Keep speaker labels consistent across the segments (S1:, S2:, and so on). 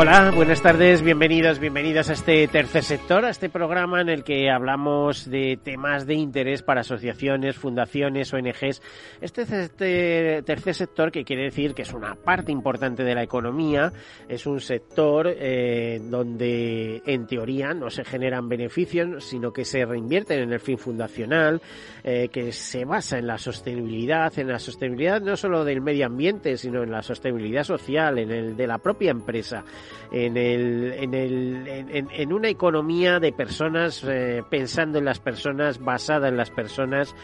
S1: Hola, buenas tardes, bienvenidos, bienvenidos a este tercer sector, a este programa en el que hablamos de temas de interés para asociaciones, fundaciones, ONGs. Este, este tercer sector que quiere decir que es una parte importante de la economía, es un sector eh, donde en teoría no se generan beneficios, sino que se reinvierten en el fin fundacional, eh, que se basa en la sostenibilidad, en la sostenibilidad no solo del medio ambiente, sino en la sostenibilidad social, en el de la propia empresa en, el, en, el, en, una economía de personas, eh, pensando en las personas, basada en las personas,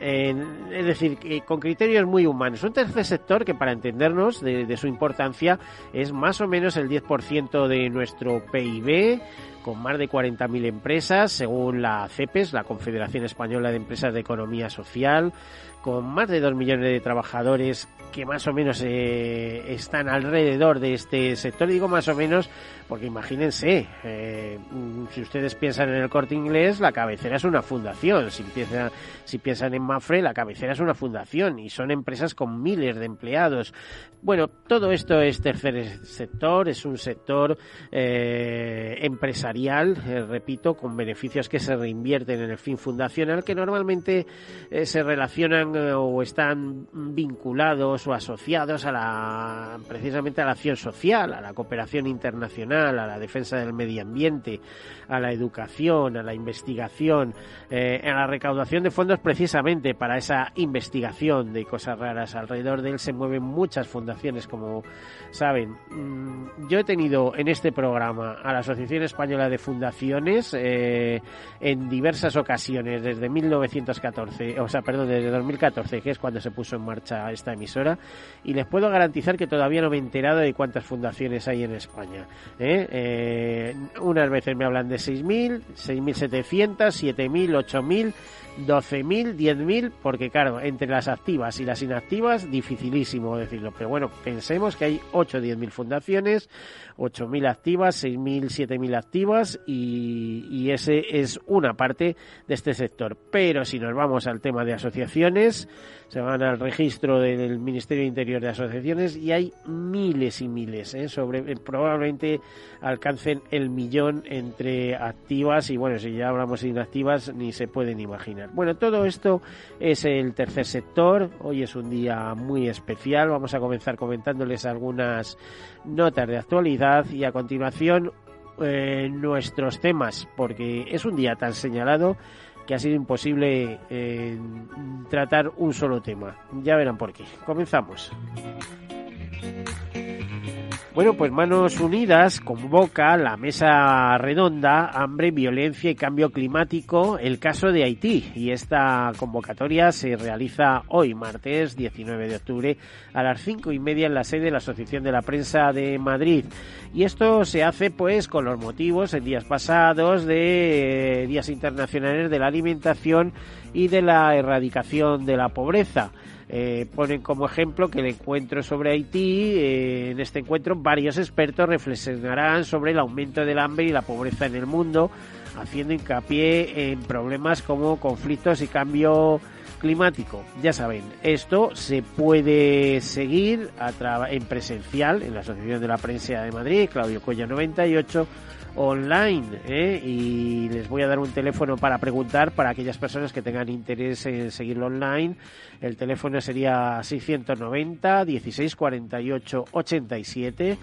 S1: es decir, con criterios muy humanos. Un tercer sector que, para entendernos de, su importancia, es más o menos el 10% de nuestro PIB, con más de 40.000 empresas, según la CEPES, la Confederación Española de Empresas de Economía Social, con más de 2 millones de trabajadores que más o menos eh, están alrededor de este sector. digo más o menos porque imagínense, eh, si ustedes piensan en el corte inglés, la cabecera es una fundación. Si, piensan, si piensan en Mafre, la cabecera es una fundación y son empresas con miles de empleados. Bueno, todo esto es tercer sector, es un sector eh, empresarial, repito, con beneficios que se reinvierten en el fin fundacional que normalmente se relacionan o están vinculados o asociados a la, precisamente a la acción social, a la cooperación internacional, a la defensa del medio ambiente, a la educación, a la investigación, eh, a la recaudación de fondos precisamente para esa investigación de cosas raras. Alrededor de él se mueven muchas fundaciones, como saben. Mm, yo he tenido en este programa a la Asociación Española de Fundaciones eh, en diversas ocasiones, desde 1914, o sea, perdón, desde 2014, que es cuando se puso en marcha esta emisora y les puedo garantizar que todavía no me he enterado de cuántas fundaciones hay en España. ¿eh? Eh, unas veces me hablan de 6.000, 6.700, 7.000, 8.000 12.000, 10.000, porque claro, entre las activas y las inactivas, dificilísimo decirlo. Pero bueno, pensemos que hay 8 o 10.000 fundaciones, 8.000 activas, 6.000, 7.000 activas y, y ese es una parte de este sector. Pero si nos vamos al tema de asociaciones, se van al registro del Ministerio de Interior de Asociaciones y hay miles y miles, ¿eh? sobre eh, probablemente alcancen el millón entre activas y bueno, si ya hablamos de inactivas ni se pueden imaginar. Bueno, todo esto es el tercer sector. Hoy es un día muy especial. Vamos a comenzar comentándoles algunas notas de actualidad y a continuación eh, nuestros temas, porque es un día tan señalado que ha sido imposible eh, tratar un solo tema. Ya verán por qué. Comenzamos. Bueno, pues Manos Unidas convoca la mesa redonda Hambre, Violencia y Cambio Climático, el caso de Haití. Y esta convocatoria se realiza hoy, martes 19 de octubre, a las cinco y media en la sede de la Asociación de la Prensa de Madrid. Y esto se hace pues con los motivos en días pasados de Días Internacionales de la Alimentación y de la Erradicación de la Pobreza. Eh, ponen como ejemplo que el encuentro sobre Haití, eh, en este encuentro varios expertos reflexionarán sobre el aumento del hambre y la pobreza en el mundo, haciendo hincapié en problemas como conflictos y cambio climático. Ya saben, esto se puede seguir en presencial en la Asociación de la Prensa de Madrid, Claudio Colla 98, online. ¿eh? Y les voy a dar un teléfono para preguntar para aquellas personas que tengan interés en seguirlo online. El teléfono sería 690 16 48 87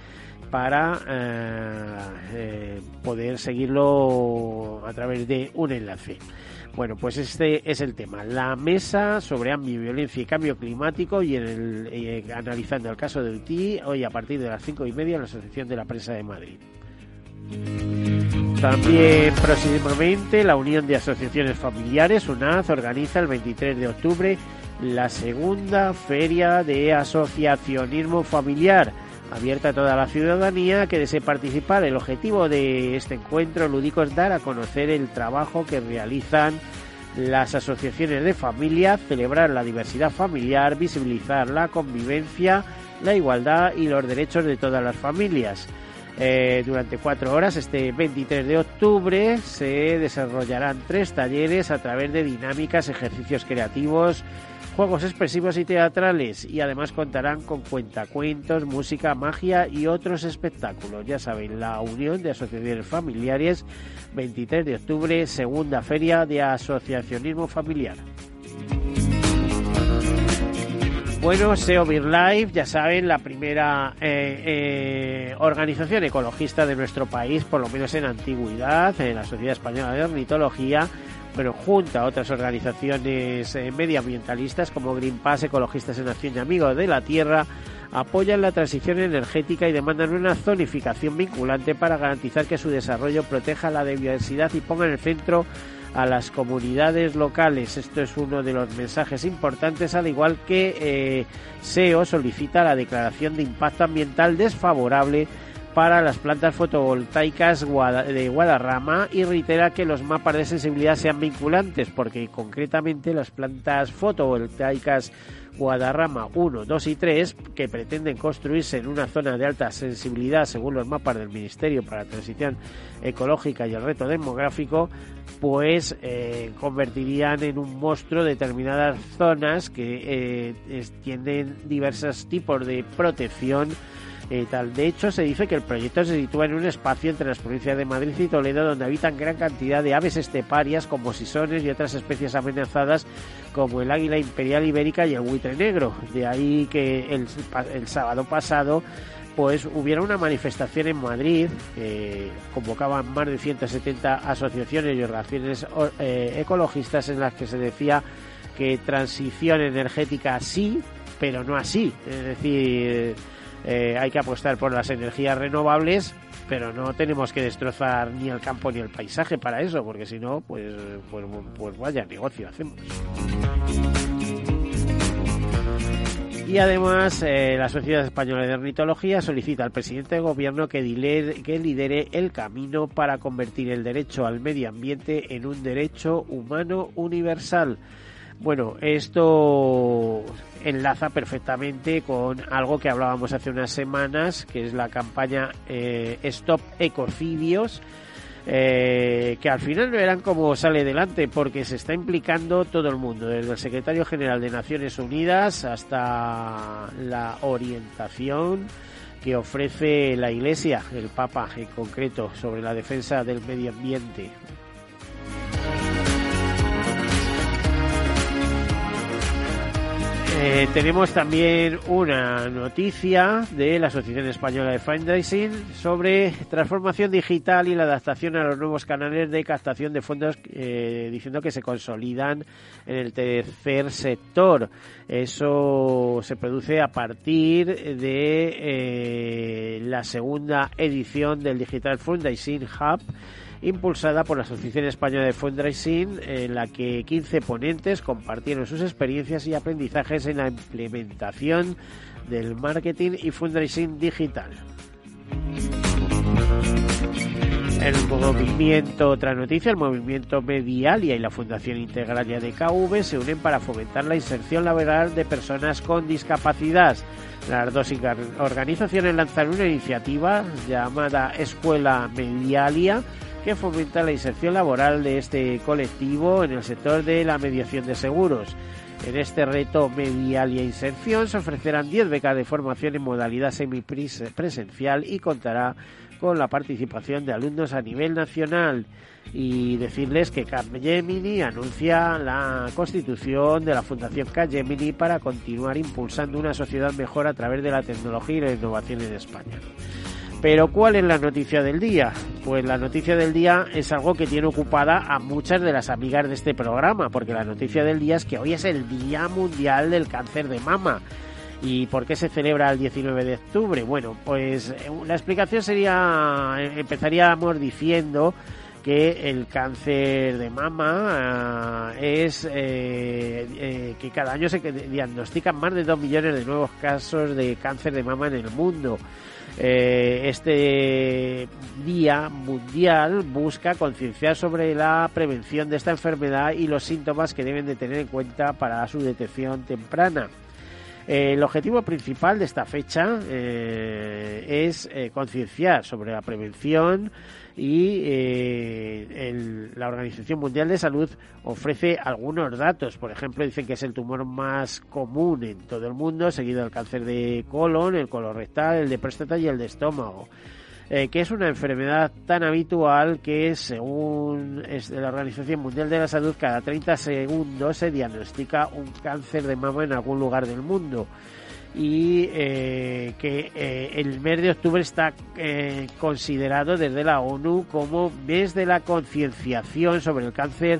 S1: para eh, eh, poder seguirlo a través de un enlace. Bueno, pues este es el tema. La mesa sobre ambiviolencia y cambio climático y en el, analizando el caso de Haití hoy a partir de las cinco y media en la Asociación de la Prensa de Madrid. También próximamente la Unión de Asociaciones Familiares, UNAZ, organiza el 23 de octubre la segunda feria de asociacionismo familiar abierta a toda la ciudadanía que desee participar. El objetivo de este encuentro lúdico es dar a conocer el trabajo que realizan las asociaciones de familia, celebrar la diversidad familiar, visibilizar la convivencia, la igualdad y los derechos de todas las familias. Eh, durante cuatro horas, este 23 de octubre, se desarrollarán tres talleres a través de dinámicas, ejercicios creativos, juegos expresivos y teatrales y además contarán con cuentacuentos, música, magia y otros espectáculos. Ya saben, la Unión de Asociaciones Familiares, 23 de octubre, segunda feria de asociacionismo familiar. Bueno, SEO Life, ya saben, la primera eh, eh, organización ecologista de nuestro país, por lo menos en antigüedad, en la Sociedad Española de Ornitología, pero junto a otras organizaciones eh, medioambientalistas como Greenpeace, Ecologistas en Acción y Amigos de la Tierra, apoyan la transición energética y demandan una zonificación vinculante para garantizar que su desarrollo proteja la biodiversidad y ponga en el centro a las comunidades locales. Esto es uno de los mensajes importantes, al igual que eh, SEO solicita la declaración de impacto ambiental desfavorable para las plantas fotovoltaicas de Guadarrama y reitera que los mapas de sensibilidad sean vinculantes porque concretamente las plantas fotovoltaicas Guadarrama 1, 2 y 3 que pretenden construirse en una zona de alta sensibilidad según los mapas del Ministerio para la Transición Ecológica y el Reto Demográfico pues eh, convertirían en un monstruo determinadas zonas que eh, tienen diversos tipos de protección eh, tal. De hecho, se dice que el proyecto se sitúa en un espacio entre las provincias de Madrid y Toledo donde habitan gran cantidad de aves esteparias como sisones y otras especies amenazadas como el águila imperial ibérica y el buitre negro. De ahí que el, sábado pasado pues hubiera una manifestación en Madrid que convocaban más de 170 asociaciones y organizaciones eh, ecologistas en las que se decía que transición energética sí, pero no así. Es decir, eh, hay que apostar por las energías renovables, pero no tenemos que destrozar ni el campo ni el paisaje para eso, porque si no, pues, pues, pues vaya negocio hacemos. Y además, eh, la Sociedad Española de Ornitología solicita al presidente de gobierno que, que lidere el camino para convertir el derecho al medio ambiente en un derecho humano universal. Bueno, esto enlaza perfectamente con algo que hablábamos hace unas semanas, que es la campaña eh, Stop Ecocidios, eh, que al final verán cómo sale adelante, porque se está implicando todo el mundo, desde el secretario general de Naciones Unidas hasta la orientación que ofrece la Iglesia, el Papa en concreto, sobre la defensa del medio ambiente. Eh, tenemos también una noticia de la Asociación Española de Fundraising sobre transformación digital y la adaptación a los nuevos canales de captación de fondos, eh, diciendo que se consolidan en el tercer sector. Eso se produce a partir de eh, la segunda edición del Digital Fundraising Hub impulsada por la Asociación Española de Fundraising, en la que 15 ponentes compartieron sus experiencias y aprendizajes en la implementación del marketing y fundraising digital. El movimiento, otra noticia, el movimiento Medialia y la Fundación Integralia de KV se unen para fomentar la inserción laboral de personas con discapacidad. Las dos organizaciones lanzaron una iniciativa llamada Escuela Medialia que fomenta la inserción laboral de este colectivo en el sector de la mediación de seguros. En este reto medial y inserción se ofrecerán 10 becas de formación en modalidad semipresencial y contará con la participación de alumnos a nivel nacional y decirles que Capgemini anuncia la constitución de la Fundación Capgemini para continuar impulsando una sociedad mejor a través de la tecnología y la innovación en España. Pero ¿cuál es la noticia del día? Pues la noticia del día es algo que tiene ocupada a muchas de las amigas de este programa, porque la noticia del día es que hoy es el Día Mundial del Cáncer de Mama. ¿Y por qué se celebra el 19 de octubre? Bueno, pues eh, la explicación sería, eh, empezaríamos diciendo que el cáncer de mama eh, es que cada año se diagnostican más de 2 millones de nuevos casos de cáncer de mama en el mundo. Este día mundial busca concienciar sobre la prevención de esta enfermedad y los síntomas que deben de tener en cuenta para su detección temprana. Eh, el objetivo principal de esta fecha eh, es eh, concienciar sobre la prevención y la Organización Mundial de Salud ofrece algunos datos. Por ejemplo, dicen que es el tumor más común en todo el mundo, seguido del cáncer de colon, el colorectal, el de próstata y el de estómago. Eh, que es una enfermedad tan habitual que según la Organización Mundial de la Salud cada 30 segundos se diagnostica un cáncer de mama en algún lugar del mundo y eh, que eh, el mes de octubre está considerado desde la ONU como mes de la concienciación sobre el cáncer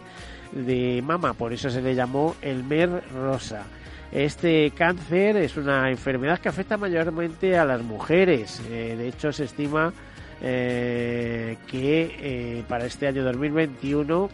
S1: de mama, por eso se le llamó el mes rosa. Este cáncer es una enfermedad que afecta mayormente a las mujeres. Eh, de hecho, se estima eh, que eh, para este año 2021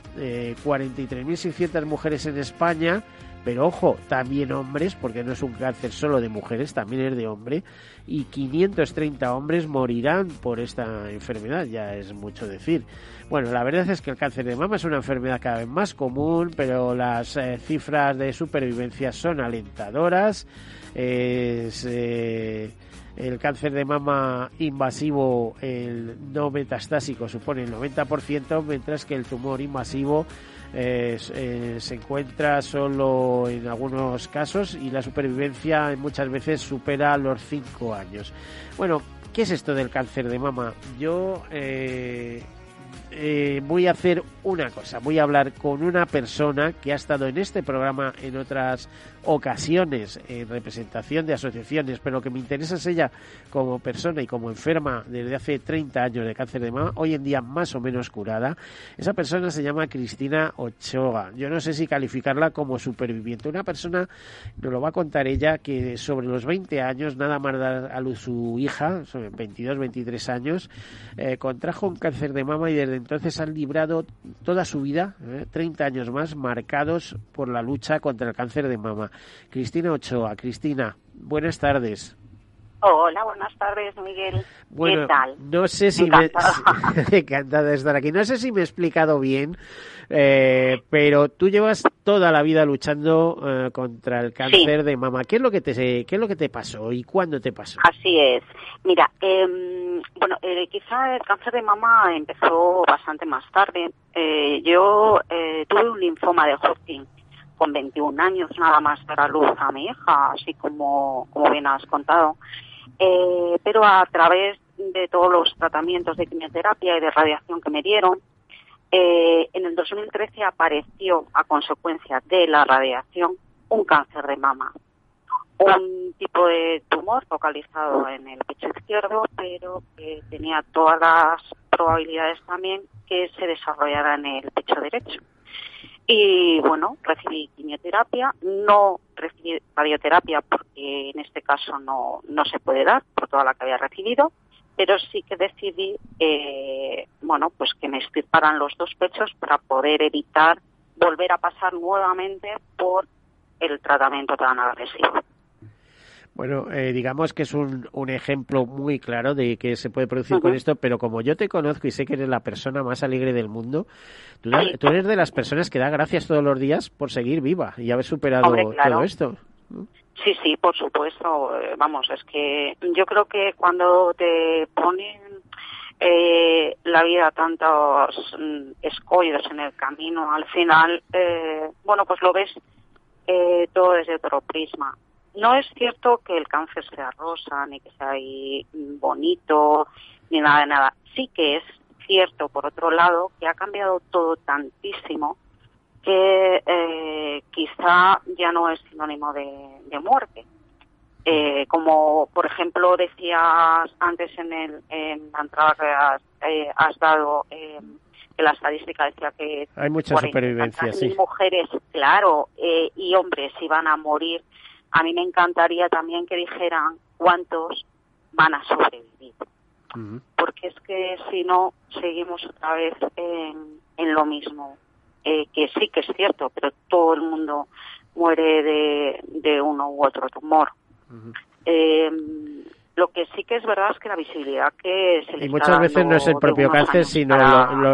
S1: 43.600 mujeres en España pero ojo, también hombres, porque no es un cáncer solo de mujeres, también es de hombre, y 530 hombres morirán por esta enfermedad, ya es mucho decir. Bueno, la verdad es que el cáncer de mama es una enfermedad cada vez más común, pero las eh, cifras de supervivencia son alentadoras. Eh, el cáncer de mama invasivo, el no metastásico, supone el 90%, mientras que el tumor invasivo eh, se encuentra solo en algunos casos y la supervivencia muchas veces supera los 5 años. Bueno, ¿qué es esto del cáncer de mama? Yo eh, eh, voy a hacer una cosa, voy a hablar con una persona que ha estado en este programa en otras ocasiones en representación de asociaciones, pero que me interesa es ella como persona y como enferma desde hace 30 años de cáncer de mama, hoy en día más o menos curada. Esa persona se llama Cristina Ochoa. Yo no sé si calificarla como superviviente. Una persona, nos lo va a contar ella, que sobre los 20 años, nada más dar a luz su hija, sobre 22, 23 años, eh, contrajo un cáncer de mama y desde entonces han librado toda su vida, 30 eh, años más, marcados por la lucha contra el cáncer de mama. Cristina Ochoa. Cristina, buenas tardes.
S2: Hola, buenas tardes, Miguel.
S1: Bueno,
S2: ¿Qué tal?
S1: No sé si me... Encantada de estar aquí. No sé si me he explicado bien, eh, pero tú llevas toda la vida luchando eh, contra el cáncer de mama. ¿Qué es lo que te qué es lo que te pasó y cuándo te pasó?
S2: Así es. Mira, eh, bueno, eh, quizá el cáncer de mama empezó bastante más tarde. Eh, yo tuve un linfoma de Hodgkin con 21 años nada más para luz a mi hija, así como, como bien has contado. Eh, pero a través de todos los tratamientos de quimioterapia y de radiación que me dieron, eh, en el 2013 apareció a consecuencia de la radiación un cáncer de mama. Un tipo de tumor focalizado en el pecho izquierdo, pero que tenía todas las probabilidades también que se desarrollara en el pecho derecho. Y bueno, recibí quimioterapia, no recibí radioterapia porque en este caso no, no se puede dar por toda la que había recibido, pero sí que decidí, eh, bueno, pues que me extirparan los dos pechos para poder evitar volver a pasar nuevamente por el tratamiento tan agresivo.
S1: Bueno, eh, digamos que es un, un, ejemplo muy claro de que se puede producir con esto, pero como yo te conozco y sé que eres la persona más alegre del mundo, tú, eres de las personas que da gracias todos los días por seguir viva y haber superado todo esto.
S2: Sí, sí, por supuesto. Eh, vamos, es que yo creo que cuando te ponen eh, la vida tantos mm, escollos en el camino, al final, eh, bueno, pues lo ves eh, todo desde otro prisma. No es cierto que el cáncer sea rosa, ni que sea ahí bonito, ni nada de nada. Sí que es cierto, por otro lado, que ha cambiado todo tantísimo que eh, quizá ya no es sinónimo de, muerte. Eh, como por ejemplo decías antes en, el, en la entrada que has, eh, dado, eh, que la estadística decía que
S1: hay mucha supervivencia, sí.
S2: mujeres, claro, y hombres iban a morir. A mí me encantaría también que dijeran cuántos van a sobrevivir. Porque es que si no, seguimos otra vez en, en lo mismo. Eh, que sí que es cierto, pero todo el mundo muere de, de uno u otro tumor. eh, lo que sí que es verdad es que la visibilidad que se
S1: le Y muchas veces no es el propio cáncer, sino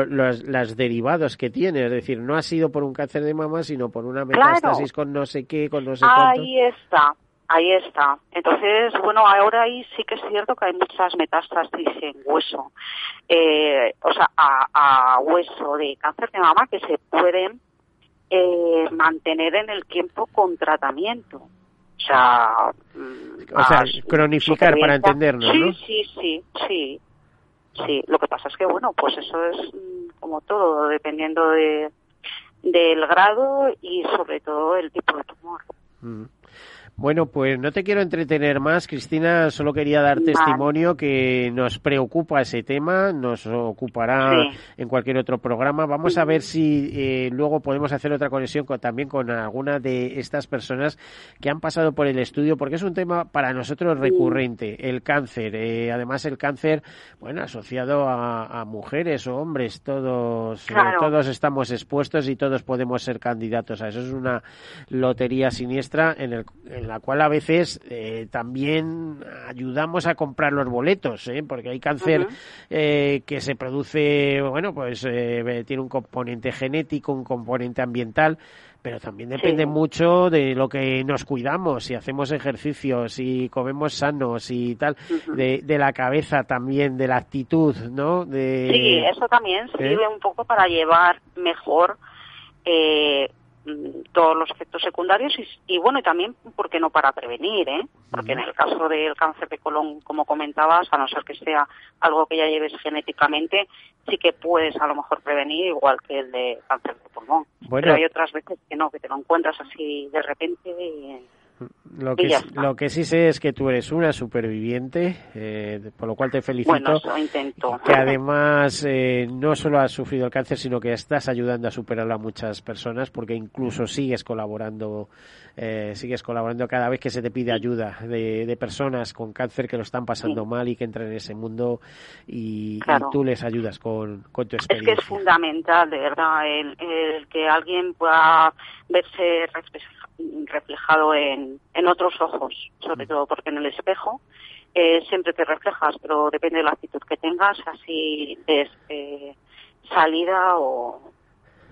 S1: los, derivados que tiene. Es decir, no ha sido por un cáncer de mama, sino por una metástasis con no sé qué, con no sé cuánto.
S2: Ahí está. Ahí está. Entonces, bueno, ahora ahí sí que es cierto que hay muchas metástasis en hueso, eh, o sea, a, hueso de cáncer de mama que se pueden eh, mantener en el tiempo con tratamiento. O sea,
S1: mm, o sea cronificar para entendernos,
S2: ¿no? Sí, sí, sí, sí. Lo que pasa es que, bueno, pues eso es mm, como todo, dependiendo de del grado y sobre todo el tipo de tumor. Mm.
S1: Bueno, pues no te quiero entretener más, Cristina. Solo quería dar testimonio que nos preocupa ese tema, nos ocupará en cualquier otro programa. Vamos a ver si eh, luego podemos hacer otra conexión también con alguna de estas personas que han pasado por el estudio, porque es un tema para nosotros recurrente, el cáncer. Eh, además, el cáncer, bueno, asociado a, mujeres o hombres, todos, eh, todos estamos expuestos y todos podemos ser candidatos a eso. Es una lotería siniestra en el la cual a veces eh, también ayudamos a comprar los boletos, ¿eh? porque hay cáncer eh, que se produce, bueno, pues tiene un componente genético, un componente ambiental, pero también depende mucho de lo que nos cuidamos, si hacemos ejercicios, si comemos sanos y tal, de, de, la cabeza también, de la actitud, ¿no? De...
S2: Sí, eso también sirve un poco para llevar mejor eh, todos los efectos secundarios y, bueno, y también, ¿por qué no para prevenir? Eh? Porque en el caso del cáncer de colon, como comentabas, a no ser que sea algo que ya lleves genéticamente, sí que puedes a lo mejor prevenir igual que el de cáncer de pulmón. Pero hay otras veces que no, que te lo encuentras así de repente y
S1: lo que, lo que sí sé es que tú eres una superviviente, eh, por lo cual te felicito.
S2: Bueno, intento.
S1: Que además eh, no solo has sufrido el cáncer, sino que estás ayudando a superarlo a muchas personas, porque incluso sigues colaborando, eh, sigues colaborando cada vez que se te pide ayuda de, personas con cáncer que lo están pasando mal y que entran en ese mundo y, tú les ayudas con, con, tu experiencia.
S2: Es que es fundamental, de verdad, el, el que alguien pueda verse reflejado en, en otros ojos, sobre todo porque en el espejo eh, siempre te reflejas, pero depende de la actitud que tengas, así es eh, salida o,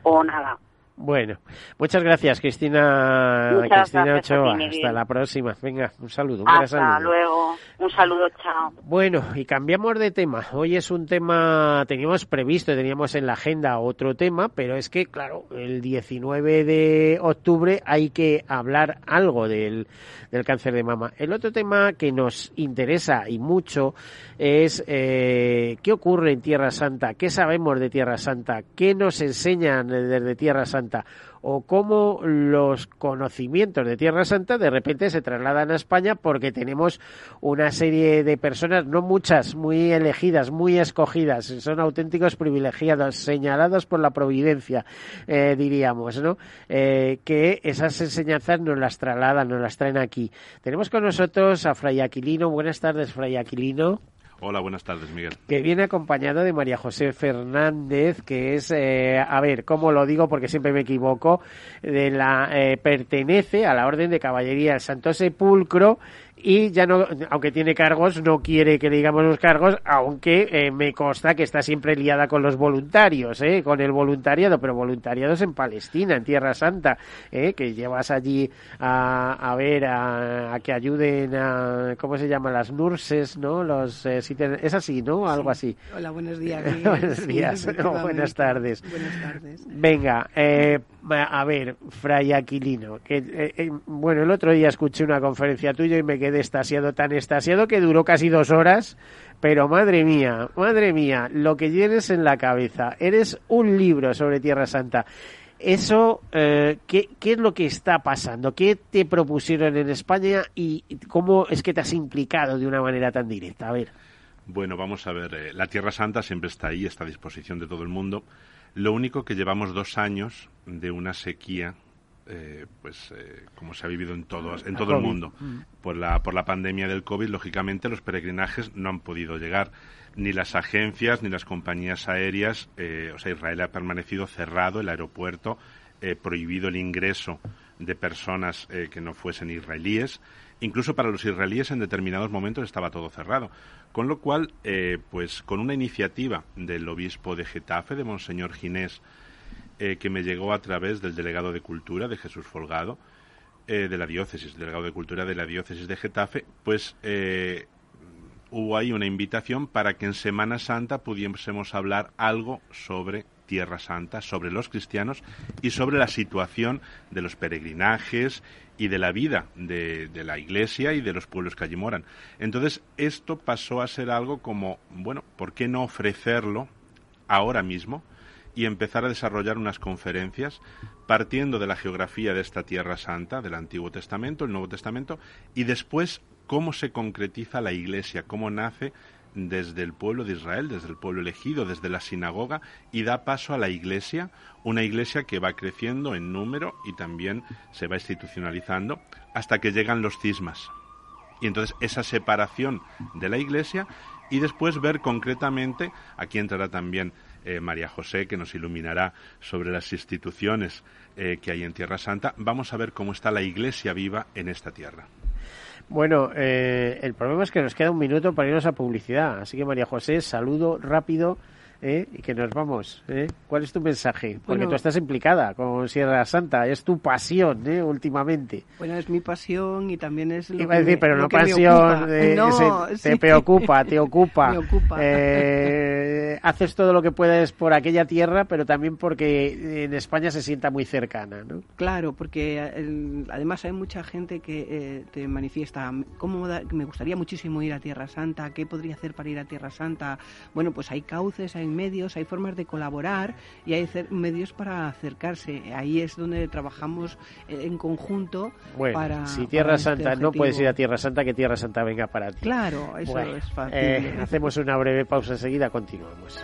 S2: o nada.
S1: Bueno, muchas gracias, Cristina, Cristina Ochoa. Hasta la próxima. Venga, un saludo. Un
S2: Hasta luego. Un saludo, chao.
S1: Bueno, y cambiamos de tema. Hoy es un tema, teníamos previsto, teníamos en la agenda otro tema, pero es que, claro, el 19 de octubre hay que hablar algo del, del cáncer de mama. El otro tema que nos interesa y mucho es eh, qué ocurre en Tierra Santa, qué sabemos de Tierra Santa, qué nos enseñan desde Tierra Santa o cómo los conocimientos de Tierra Santa de repente se trasladan a España porque tenemos una serie de personas, no muchas, muy elegidas, muy escogidas, son auténticos privilegiados, señalados por la providencia, eh, diríamos, ¿no? Eh, que esas enseñanzas nos las trasladan, nos las traen aquí. Tenemos con nosotros a Fray Aquilino. Buenas tardes, Fray Aquilino.
S3: Hola, buenas tardes, Miguel.
S1: Que viene acompañado de María José Fernández, que es, eh, a ver, ¿cómo lo digo? Porque siempre me equivoco, de la, eh, pertenece a la Orden de Caballería del Santo Sepulcro y ya no, aunque tiene cargos, no quiere que le digamos los cargos, aunque eh, me consta que está siempre liada con los voluntarios, ¿eh? con el voluntariado, pero voluntariados en Palestina, en Tierra Santa, ¿eh? que llevas allí a, a ver, a, que ayuden a, ¿cómo se llaman? Las nurses, ¿no? Los, eh, es así, ¿no? Algo así.
S3: Hola, buenos días.
S1: buenos días, buenas tardes.
S3: Buenas tardes.
S1: Venga, eh, a ver, Fray Aquilino, que, eh, eh, bueno, el otro día escuché una conferencia tuya y me quedé estasiado, tan estasiado que duró casi dos horas, pero madre mía, madre mía, lo que tienes en la cabeza, eres un libro sobre Tierra Santa. Eso, eh, ¿qué, ¿qué, es lo que está pasando? ¿Qué te propusieron en España y cómo es que te has implicado de una manera tan directa? A ver.
S4: Bueno, vamos a ver, la Tierra Santa siempre está ahí, está a disposición de todo el mundo. Lo único que llevamos dos años de una sequía, eh, pues eh, como se ha vivido en todo, en todo el mundo. Mm. Por la, por la pandemia del COVID, lógicamente, los peregrinajes no han podido llegar. Ni las agencias ni las compañías aéreas. Eh, o sea, Israel ha permanecido cerrado, el aeropuerto, prohibido el ingreso de personas que no fuesen israelíes. Incluso para los israelíes en determinados momentos estaba todo cerrado. Con lo cual, eh, pues con una iniciativa del obispo de Getafe, de Monseñor Ginés, eh, que me llegó a través del delegado de Cultura, de Jesús Folgado, eh, de la diócesis, delegado de Cultura de la diócesis de Getafe, pues hubo ahí una invitación para que en Semana Santa pudiésemos hablar algo sobre Tierra Santa, sobre los cristianos y sobre la situación de los peregrinajes y de la vida de, la iglesia y de los pueblos que allí moran. Entonces, esto pasó a ser algo como, bueno, ¿por qué no ofrecerlo ahora mismo y empezar a desarrollar unas conferencias partiendo de la geografía de esta Tierra Santa, del Antiguo Testamento, el Nuevo Testamento, y después cómo se concretiza la iglesia, cómo nace desde el pueblo de Israel, desde el pueblo elegido, desde la sinagoga, y da paso a la iglesia, una iglesia que va creciendo en número y también se va institucionalizando hasta que llegan los cismas. Y entonces esa separación de la iglesia y después ver concretamente, aquí entrará también eh, María José, que nos iluminará sobre las instituciones eh, que hay en Tierra Santa, vamos a ver cómo está la iglesia viva en esta tierra.
S1: Bueno, eh, el problema es que nos queda un minuto para irnos a publicidad. Así que María José, saludo rápido ¿eh? y que nos vamos. ¿eh? ¿Cuál es tu mensaje? Porque tú estás implicada con Sierra Santa, es tu pasión ¿eh? últimamente.
S3: Bueno, es mi pasión y también es
S1: lo Iba a decir, pero no pasión, te preocupa, te ocupa. haces todo lo que puedes por aquella tierra, pero también porque en España se sienta muy cercana, ¿no?
S3: Claro, porque además hay mucha gente que te manifiesta, ¿cómo me gustaría muchísimo ir a Tierra Santa? ¿Qué podría hacer para ir a Tierra Santa? Bueno, pues hay cauces, hay medios, hay formas de colaborar y hay medios para acercarse. Ahí es donde trabajamos en conjunto
S1: bueno,
S3: para.
S1: Si Tierra
S3: este
S1: Santa no puedes ir a Tierra Santa, que Tierra Santa venga para ti.
S3: Claro, eso es fácil.
S1: Eh, hacemos una breve pausa enseguida, continuamos.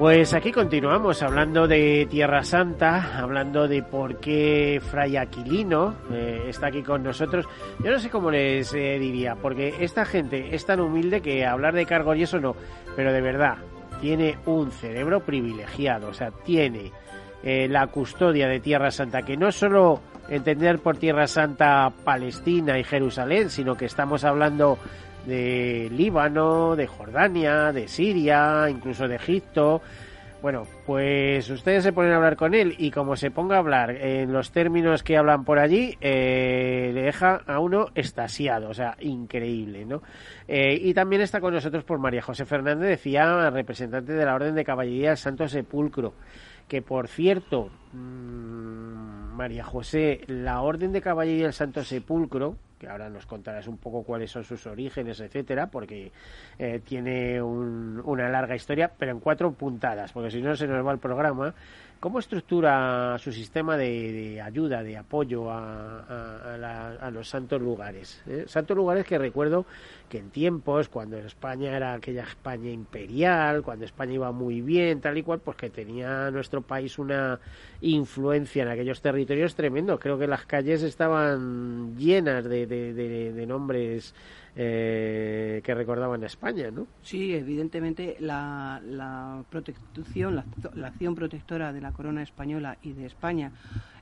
S1: Pues aquí continuamos hablando de Tierra Santa, hablando de por qué Fray Aquilino eh, está aquí con nosotros. Yo no sé cómo les eh, diría, porque esta gente es tan humilde que hablar de cargos y eso no, pero de verdad, tiene un cerebro privilegiado, o sea, tiene eh, la custodia de Tierra Santa, que no solo entender por Tierra Santa Palestina y Jerusalén, sino que estamos hablando de Líbano, de Jordania, de Siria, incluso de Egipto. Bueno, pues ustedes se ponen a hablar con él y como se ponga a hablar en los términos que hablan por allí, eh, le deja a uno estasiado, o sea, increíble, ¿no? Eh, y también está con nosotros por María José Fernández, decía, representante de la Orden de Caballería del Santo Sepulcro, que por cierto, mmm, María José, la Orden de Caballería del Santo Sepulcro, que ahora nos contarás un poco cuáles son sus orígenes, etcétera, porque eh, tiene un, una larga historia, pero en cuatro puntadas, porque si no se nos va el programa. ¿Cómo estructura su sistema de, de ayuda, de apoyo a, a, a, a los santos lugares? ¿eh? Santos lugares que recuerdo que en tiempos, cuando España era aquella España imperial, cuando España iba muy bien, tal y cual, pues que tenía nuestro país una influencia en aquellos territorios tremendo. Creo que las calles estaban llenas de, de, de nombres eh, que recordaban España, ¿no?
S3: Sí, evidentemente la, la protección, la, acción protectora de la corona española y de España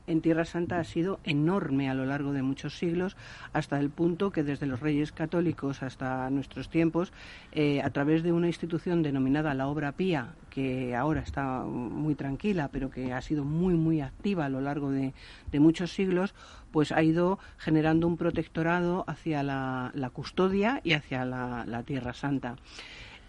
S3: en Tierra Santa ha sido enorme a lo largo de muchos siglos, hasta el punto que desde los reyes católicos hasta nuestros tiempos, eh, a través de una institución denominada la Obra Pía, que ahora está muy tranquila, pero que ha sido muy, muy activa a lo largo de, muchos siglos, pues ha ido generando un protectorado hacia la, custodia y hacia la Tierra Santa.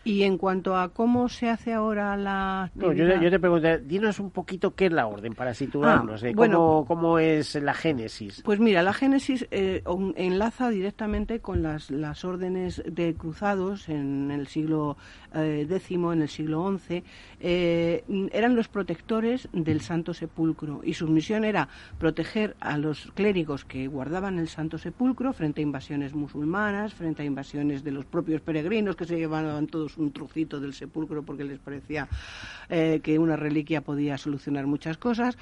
S3: Y en cuanto a cómo se hace ahora la
S1: no, yo, yo, te pregunto, dinos un poquito qué es la orden para situarnos, ah, eh, bueno, cómo, cómo, es la génesis.
S3: Pues mira, la génesis eh, enlaza directamente con las, las órdenes de cruzados en el siglo eh, X, en el siglo XI, eh, eran los protectores del Santo Sepulcro y su misión era proteger a los clérigos que guardaban el Santo Sepulcro frente a invasiones musulmanas, frente a invasiones de los propios peregrinos que se llevaban todos un trocito del sepulcro porque les parecía eh, que una reliquia podía solucionar muchas cosas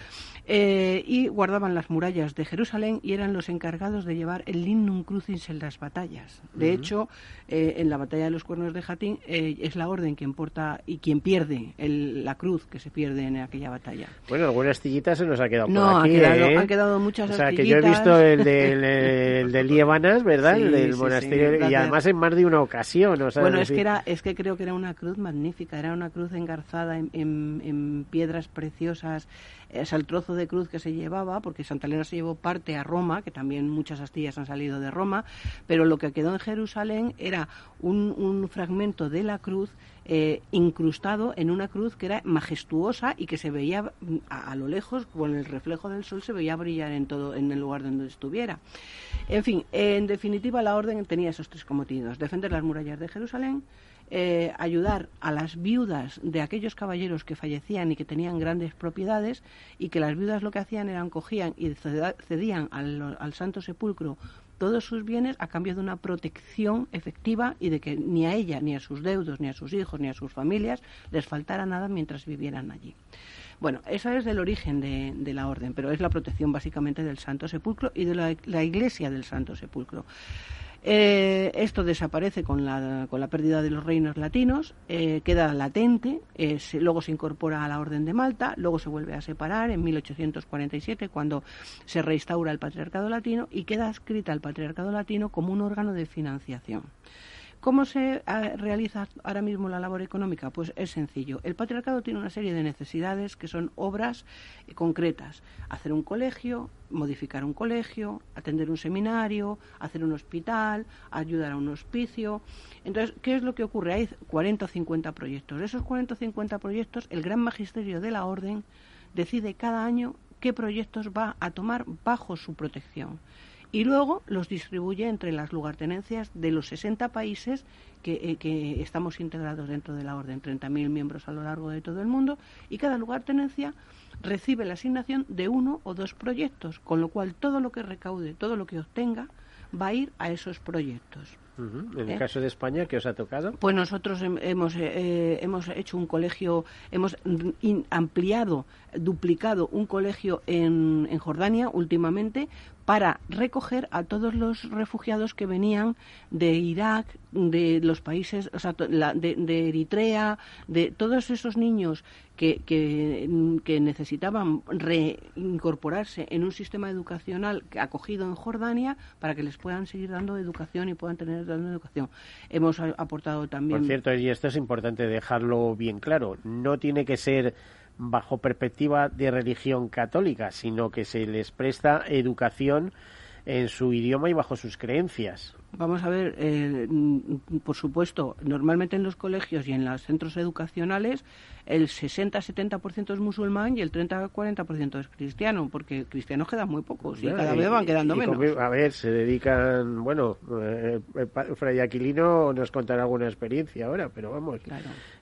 S3: eh, y guardaban las murallas de Jerusalén y eran los encargados de llevar el lignum crucis en las batallas. De uh -huh. hecho, eh, en la batalla de los cuernos de Jatín es la orden quien porta y quien pierde el, la cruz que se pierde en aquella batalla.
S1: Bueno, algunas astillitas se nos ha quedado
S3: no,
S1: por aquí.
S3: Ha quedado, han quedado muchas
S1: O sea,
S3: astillitas.
S1: que yo he visto el del, el del Liebanas, ¿verdad?
S3: Sí,
S1: el del
S3: sí,
S1: monasterio,
S3: sí,
S1: y además en más de una ocasión. O sea,
S3: bueno, es
S1: decir...
S3: que, era, es que creo que era una cruz magnífica, era una cruz engarzada en, piedras preciosas, es el trozo de cruz que se llevaba, porque Santa Elena se llevó parte a Roma, que también muchas astillas han salido de Roma, pero lo que quedó en Jerusalén era un, fragmento de la cruz eh, incrustado en una cruz que era majestuosa y que se veía a, a, lo lejos, con el reflejo del sol, se veía brillar en todo en el lugar donde estuviera. En fin, en definitiva, la orden tenía esos tres cometidos: defender las murallas de Jerusalén, eh, ayudar a las viudas de aquellos caballeros que fallecían y que tenían grandes propiedades y que las viudas lo que hacían eran cogían y cedían al, al Santo Sepulcro todos sus bienes a cambio de una protección efectiva y de que ni a ella, ni a sus deudos, ni a sus hijos, ni a sus familias les faltara nada mientras vivieran allí. Bueno, eso es el origen de, la orden, pero es la protección básicamente del Santo Sepulcro y de la Iglesia del Santo Sepulcro. Eh, esto desaparece con la, con la pérdida de los reinos latinos, eh, queda latente, eh, luego se incorpora a la Orden de Malta, luego se vuelve a separar en 1847 cuando se reinstaura el Patriarcado Latino y queda escrita el Patriarcado Latino como un órgano de financiación. ¿Cómo se ah, realiza ahora mismo la labor económica? Pues es sencillo. El patriarcado tiene una serie de necesidades que son obras eh, concretas. Hacer un colegio, modificar un colegio, atender un seminario, hacer un hospital, ayudar a un hospicio. Entonces, ¿qué es lo que ocurre? Hay 40 o 50 proyectos. De esos 40 o 50 proyectos, el gran magisterio de la orden decide cada año qué proyectos va a tomar bajo su protección y luego los distribuye entre las lugartenencias de los 60 países que, eh, estamos integrados dentro de la orden, 30.000 miembros a lo largo de todo el mundo, y cada lugartenencia recibe la asignación de uno o dos proyectos, con lo cual todo lo que recaude, todo lo que obtenga, va a ir a esos proyectos.
S1: En el ¿Eh? caso de España, ¿qué os ha tocado?
S3: Pues nosotros hemos, eh, hemos hecho un colegio, hemos ampliado, duplicado un colegio en, en Jordania últimamente para recoger a todos los refugiados que venían de Irak, de los países, o sea, de, Eritrea, de todos esos niños que, que, necesitaban reincorporarse en un sistema educacional acogido en Jordania para que les puedan seguir dando educación y puedan tener dando educación. Hemos aportado también.
S1: Por cierto, y esto es importante dejarlo bien claro, no tiene que ser bajo perspectiva de religión católica, sino que se les presta educación en su idioma y bajo sus creencias.
S3: Vamos a ver, eh, mm, por supuesto, normalmente en los colegios y en los centros educacionales el 60-70% es musulmán y el 30-40% es cristiano, porque cristianos quedan muy pocos y cada vez van quedando menos.
S1: a ver, se dedican, bueno, eh, Fray Aquilino nos contará alguna experiencia ahora, pero vamos,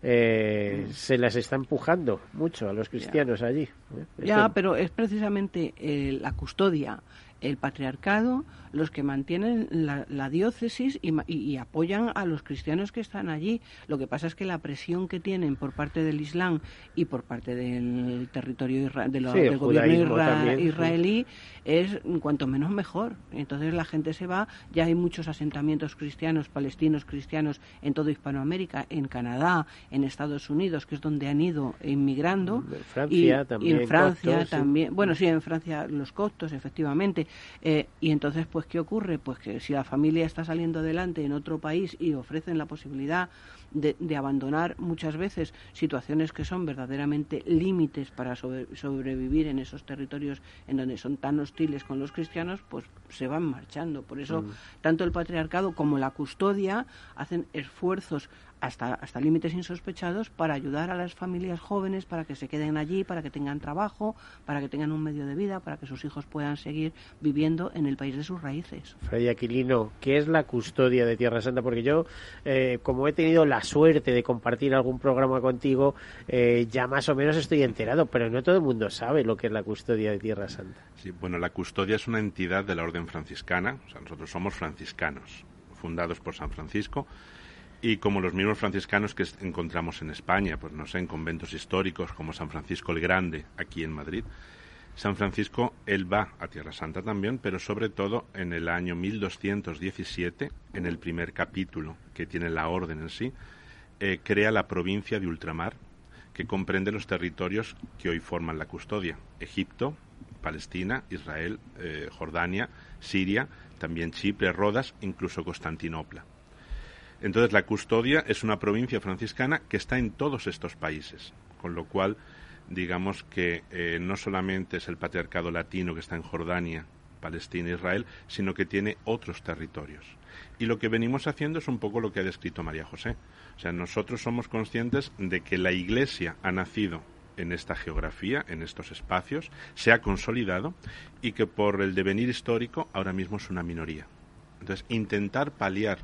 S1: eh, se las está empujando mucho a los cristianos allí. ¿eh?
S3: Ya, pero es precisamente la custodia el patriarcado los que mantienen la, diócesis y, apoyan a los cristianos que están allí. Lo que pasa es que la presión que tienen por parte del Islam y por parte del territorio del gobierno israelí es cuanto menos mejor. Entonces la gente se va, ya hay muchos asentamientos cristianos, palestinos cristianos en toda Hispanoamérica, en Canadá, en Estados Unidos, que es donde han ido inmigrando.
S1: En Francia también.
S3: en Francia también. Bueno, sí, en Francia los costos, efectivamente. Eh, y entonces, pues, ¿qué ocurre? Pues que si la familia está saliendo adelante en otro país y ofrecen la posibilidad de, abandonar muchas veces situaciones que son verdaderamente límites para sobrevivir en esos territorios en donde son tan hostiles con los cristianos, pues se van marchando. Por eso, mm. tanto el patriarcado como la custodia hacen esfuerzos hasta, hasta límites insospechados para ayudar a las familias jóvenes para que se queden allí, para que tengan trabajo, para que tengan un medio de vida, para que sus hijos puedan seguir viviendo en el país de sus raíces.
S1: Fray Aquilino, ¿qué es la custodia de Tierra Santa? Porque yo, eh, como he tenido la suerte de compartir algún programa contigo, eh, ya más o menos estoy enterado, pero no todo el mundo sabe lo que es la custodia de Tierra Santa.
S4: Sí, bueno, la custodia es una entidad de la orden franciscana, o sea, nosotros somos franciscanos, fundados por San Francisco y como los mismos franciscanos que encontramos en España, pues no sé, en conventos históricos como San Francisco el Grande, aquí en Madrid. San Francisco, él va a Tierra Santa también, pero sobre todo en el año 1217, en el primer capítulo que tiene la orden en sí, eh, crea la provincia de Ultramar, que comprende los territorios que hoy forman la custodia. Egipto, Palestina, Israel, eh, Jordania, Siria, también Chipre, Rodas, incluso Constantinopla. Entonces, la custodia es una provincia franciscana que está en todos estos países, con lo cual, digamos que eh, no solamente es el patriarcado latino que está en Jordania, Palestina, Israel, sino que tiene otros territorios. Y lo que venimos haciendo es un poco lo que ha descrito María José. O sea, nosotros somos conscientes de que la Iglesia ha nacido en esta geografía, en estos espacios, se ha consolidado y que por el devenir histórico ahora mismo es una minoría. Entonces, intentar paliar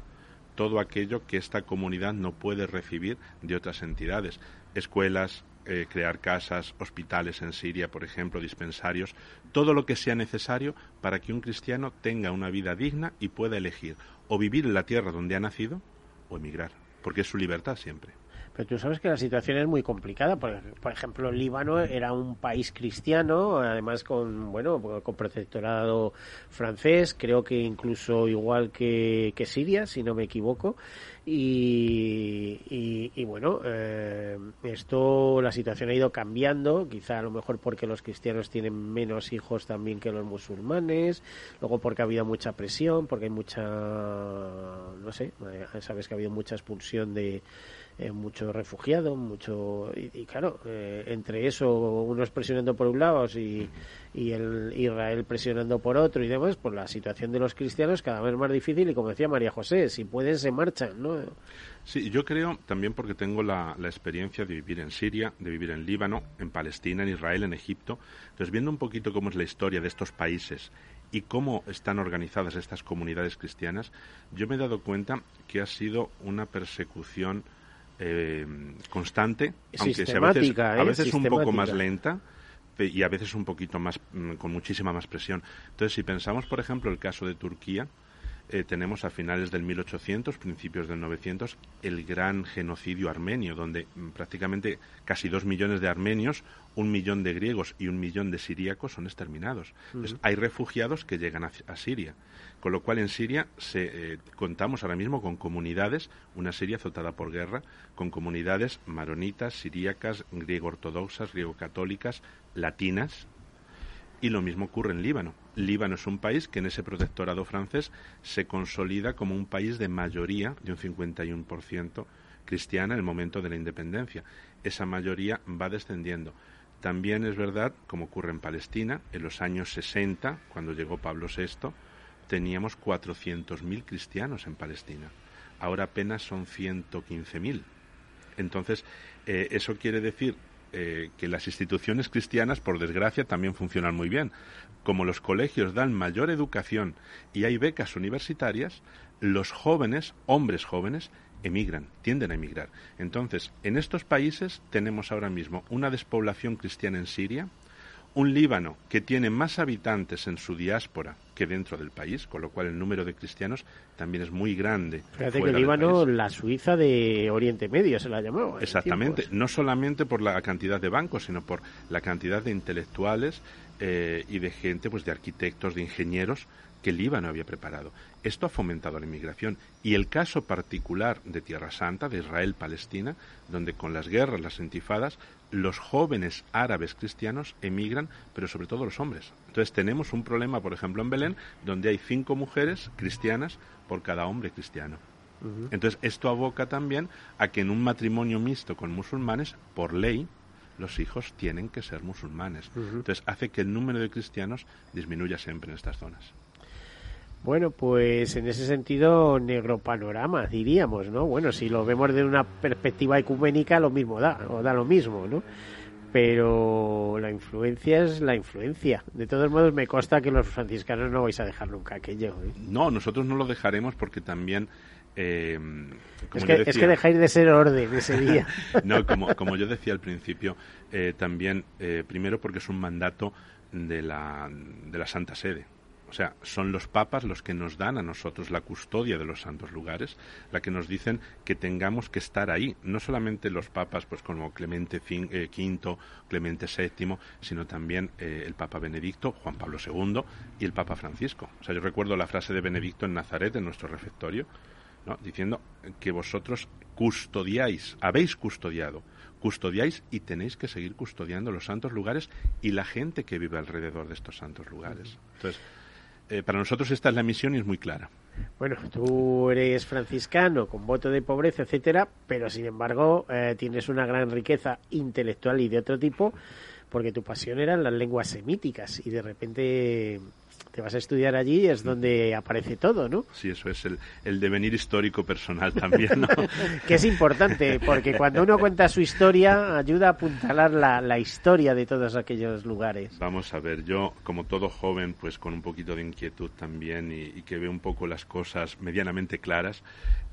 S4: todo aquello que esta comunidad no puede recibir de otras entidades. Escuelas, eh, crear casas, hospitales en Siria, por ejemplo, dispensarios, todo lo que sea necesario para que un cristiano tenga una vida digna y pueda elegir o vivir en la tierra donde ha nacido o emigrar, porque es su libertad siempre.
S1: Pero tú sabes que la situación es muy complicada. Por, por ejemplo, Líbano era un país cristiano, además con bueno con protectorado francés, creo que incluso igual que, que Siria, si no me equivoco. Y, y, bueno, eh, esto, la situación ha ido cambiando, quizá a lo mejor porque los cristianos tienen menos hijos también que los musulmanes, luego porque ha habido mucha presión, porque hay mucha, no sé, eh, sabes que ha habido mucha expulsión de eh, mucho refugiado, mucho y, claro, eh, entre eso unos presionando por un lado y, y el Israel presionando por otro y demás, pues la situación de los cristianos cada vez más difícil y como decía María José, si pueden se marchan, ¿no?
S4: Sí, yo creo también porque tengo la, la experiencia de vivir en Siria, de vivir en Líbano, en Palestina, en Israel, en Egipto. Entonces, viendo un poquito cómo es la historia de estos países y cómo están organizadas estas comunidades cristianas, yo me he dado cuenta que ha sido una persecución eh, constante, aunque sea a veces, a veces un poco más lenta y a veces un poquito más mm, con muchísima más presión. Entonces, si pensamos, por ejemplo, el caso de Turquía, eh, tenemos a finales del 1800, principios del 900, el gran genocidio armenio, donde mm, prácticamente casi dos millones de armenios, un millón de griegos y un millón de siríacos son exterminados. hay refugiados que llegan a, Siria. Con lo cual en Siria se, eh, contamos ahora mismo con comunidades, una Siria azotada por guerra, con comunidades maronitas, siríacas, griego-ortodoxas, griego-católicas, latinas, y lo mismo ocurre en Líbano. Líbano es un país que en ese protectorado francés se consolida como un país de mayoría, de un 51% cristiana en el momento de la independencia. Esa mayoría va descendiendo. También es verdad, como ocurre en Palestina, en los años 60, cuando llegó Pablo VI, teníamos 400.000 cristianos en Palestina. Ahora apenas son 115.000. Entonces, eh, eso quiere decir eh, que las instituciones cristianas, por desgracia, también funcionan muy bien. Como los colegios dan mayor educación y hay becas universitarias, los jóvenes, hombres jóvenes, emigran, tienden a emigrar. Entonces, en estos países tenemos ahora mismo una despoblación cristiana en Siria, un Líbano que tiene más habitantes en su diáspora que dentro del país, con lo cual el número de cristianos también es muy grande.
S1: Fíjate que el Líbano, la Suiza de Oriente Medio se la llamó.
S4: Exactamente, no solamente por la cantidad de bancos, sino por la cantidad de intelectuales eh, y de gente, pues de arquitectos, de ingenieros que el Líbano había preparado. Esto ha fomentado la inmigración. Y el caso particular de Tierra Santa, de Israel-Palestina, donde con las guerras, las intifadas, los jóvenes árabes cristianos emigran, pero sobre todo los hombres. Entonces tenemos un problema, por ejemplo, en Belén, donde hay cinco mujeres cristianas por cada hombre cristiano. Entonces esto aboca también a que en un matrimonio mixto con musulmanes, por ley, los hijos tienen que ser musulmanes. Entonces hace que el número de cristianos disminuya siempre en estas zonas.
S1: Bueno, pues en ese sentido, negro panorama, diríamos, ¿no? Bueno, si lo vemos de una perspectiva ecuménica, lo mismo da, o da lo mismo, ¿no? Pero la influencia es la influencia. De todos modos, me consta que los franciscanos no vais a dejar nunca aquello. ¿eh?
S4: No, nosotros no lo dejaremos porque también eh,
S1: es, que, es, que, dejáis de ser orden ese día.
S4: no, como, como yo decía al principio, eh, también, eh, primero porque es un mandato de la, de la Santa Sede. O sea, son los papas los que nos dan a nosotros la custodia de los santos lugares, la que nos dicen que tengamos que estar ahí. No solamente los papas, pues como Clemente V, eh, Clemente VII, sino también eh, el Papa Benedicto, Juan Pablo II y el Papa Francisco. O sea, yo recuerdo la frase de Benedicto en Nazaret, en nuestro refectorio, ¿no? diciendo que vosotros custodiáis, habéis custodiado, custodiáis y tenéis que seguir custodiando los santos lugares y la gente que vive alrededor de estos santos lugares. Entonces, eh, para nosotros esta es la misión y es muy clara.
S1: Bueno, tú eres franciscano con voto de pobreza, etcétera, pero sin embargo eh, tienes una gran riqueza intelectual y de otro tipo, porque tu pasión eran las lenguas semíticas y de repente te vas a estudiar allí es donde aparece todo, ¿no?
S4: Sí, eso es el, el devenir histórico personal también, ¿no?
S1: que es importante, porque cuando uno cuenta su historia, ayuda a apuntalar la, la historia de todos aquellos lugares.
S4: Vamos a ver, yo, como todo joven, pues con un poquito de inquietud también y, y que ve un poco las cosas medianamente claras,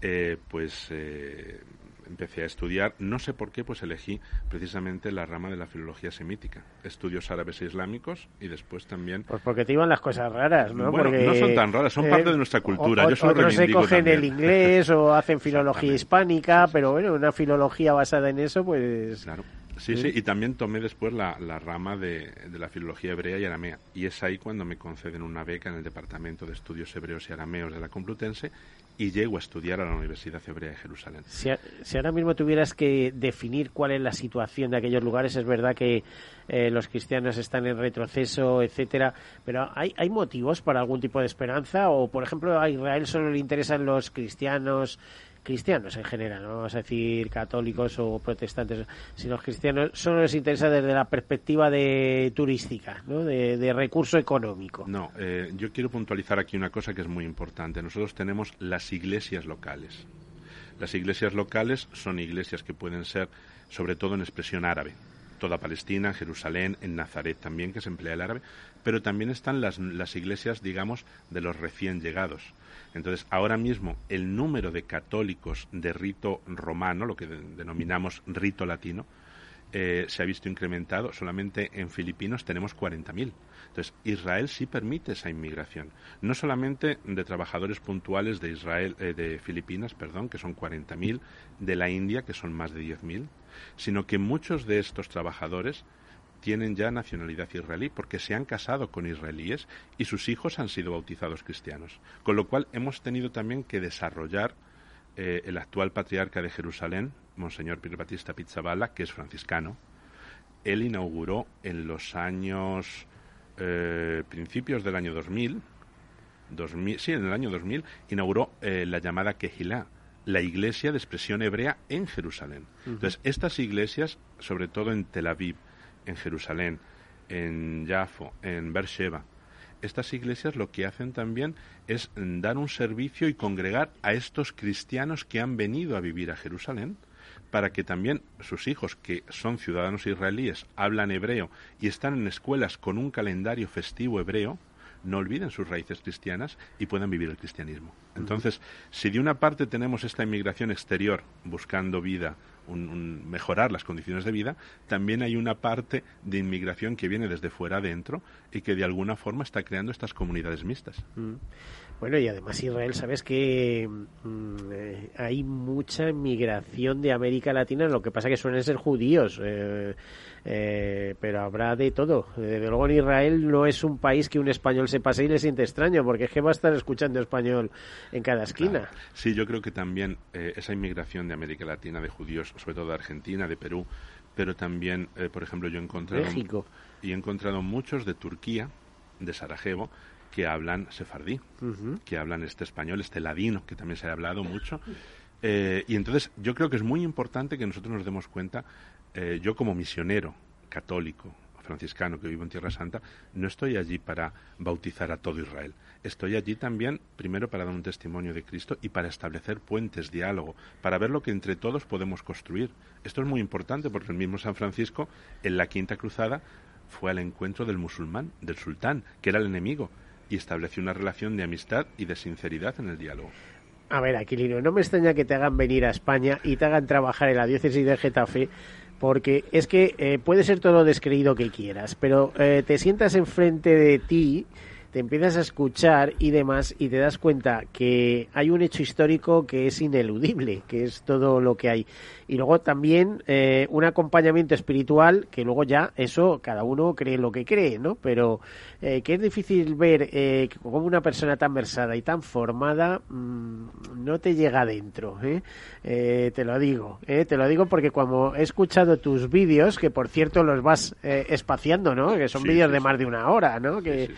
S4: eh, pues eh, empecé a estudiar, no sé por qué, pues elegí precisamente la rama de la filología semítica, estudios árabes e islámicos y después también...
S1: Pues porque te iban las cosas raras, ¿no?
S4: Bueno,
S1: porque,
S4: no son tan raras, son parte de nuestra cultura.
S1: O,
S4: Yo solo
S1: otros se cogen
S4: también.
S1: el inglés o hacen filología hispánica, pero bueno, una filología basada en eso, pues...
S4: Claro. Sí, sí, y también tomé después la, la rama de, de, la filología hebrea y aramea. Y es ahí cuando me conceden una beca en el Departamento de Estudios Hebreos y Arameos de la Complutense y llego a estudiar a la Universidad Hebrea de Jerusalén.
S1: Si, ahora mismo tuvieras que definir cuál es la situación de aquellos lugares, es verdad que eh, los cristianos están en retroceso, etcétera, pero ¿hay, ¿hay motivos para algún tipo de esperanza? O, por ejemplo, a Israel solo le interesan los cristianos cristianos en general, no vamos a decir católicos o protestantes, sino cristianos, solo les interesa desde la perspectiva de turística, ¿no? de, de recurso económico.
S4: No, eh, yo quiero puntualizar aquí una cosa que es muy importante. Nosotros tenemos las iglesias locales. Las iglesias locales son iglesias que pueden ser, sobre todo en expresión árabe, toda Palestina, Jerusalén, en Nazaret también, que se emplea el árabe, pero también están las, las iglesias, digamos, de los recién llegados. Entonces, ahora mismo el número de católicos de rito romano, lo que de, denominamos rito latino, eh, se ha visto incrementado. Solamente en Filipinos tenemos 40.000. Entonces, Israel sí permite esa inmigración. No solamente de trabajadores puntuales de Israel, eh, de Filipinas, perdón, que son 40.000, de la India, que son más de 10.000, sino que muchos de estos trabajadores tienen ya nacionalidad israelí porque se han casado con israelíes y sus hijos han sido bautizados cristianos. Con lo cual hemos tenido también que desarrollar eh, el actual patriarca de Jerusalén, Monseñor Pierre Batista Pizzaballa, que es franciscano. Él inauguró en los años eh, principios del año 2000, 2000, sí, en el año 2000, inauguró eh, la llamada Kehilá, la iglesia de expresión hebrea en Jerusalén. Uh -huh. Entonces, estas iglesias, sobre todo en Tel Aviv, en Jerusalén, en Jafo, en Beersheba. Estas iglesias lo que hacen también es dar un servicio y congregar a estos cristianos que han venido a vivir a Jerusalén para que también sus hijos, que son ciudadanos israelíes, hablan hebreo y están en escuelas con un calendario festivo hebreo, no olviden sus raíces cristianas y puedan vivir el cristianismo. Entonces, si de una parte tenemos esta inmigración exterior buscando vida, un, mejorar las condiciones de vida, también hay una parte de inmigración que viene desde fuera adentro y que de alguna forma está creando estas comunidades mixtas.
S1: Mm. Bueno, y además Israel, sabes que mm, eh, hay mucha inmigración de América Latina, lo que pasa que suelen ser judíos, eh, eh, pero habrá de todo. Desde luego en Israel no es un país que un español se pase y le siente extraño, porque es que va a estar escuchando español en cada esquina.
S4: Claro. Sí, yo creo que también eh, esa inmigración de América Latina, de judíos, sobre todo de Argentina, de Perú, pero también, eh, por ejemplo, yo he encontrado...
S1: México.
S4: Y he encontrado muchos de Turquía, de Sarajevo, que hablan sefardí, uh -huh. que hablan este español, este ladino, que también se ha hablado mucho. Eh, y entonces yo creo que es muy importante que nosotros nos demos cuenta, eh, yo como misionero católico, franciscano que vivo en Tierra Santa, no estoy allí para bautizar a todo Israel. Estoy allí también, primero, para dar un testimonio de Cristo y para establecer puentes, diálogo, para ver lo que entre todos podemos construir. Esto es muy importante porque el mismo San Francisco, en la Quinta Cruzada, fue al encuentro del musulmán, del sultán, que era el enemigo, y estableció una relación de amistad y de sinceridad en el diálogo.
S1: A ver, Aquilino, no me extraña que te hagan venir a España y te hagan trabajar en la diócesis de Getafe, porque es que eh, puede ser todo lo descreído que quieras, pero eh, te sientas enfrente de ti, te empiezas a escuchar y demás, y te das cuenta que hay un hecho histórico que es ineludible, que es todo lo que hay. Y luego también eh, un acompañamiento espiritual, que luego ya eso cada uno cree lo que cree, ¿no? Pero eh, que es difícil ver eh, como una persona tan versada y tan formada, mmm, no te llega adentro, ¿eh? Eh, te lo digo, ¿eh? te lo digo porque cuando he escuchado tus vídeos, que por cierto los vas eh, espaciando, ¿no? Que son
S4: Sí,
S1: vídeos
S4: sí,
S1: de
S4: sí.
S1: más de una hora, ¿no? Que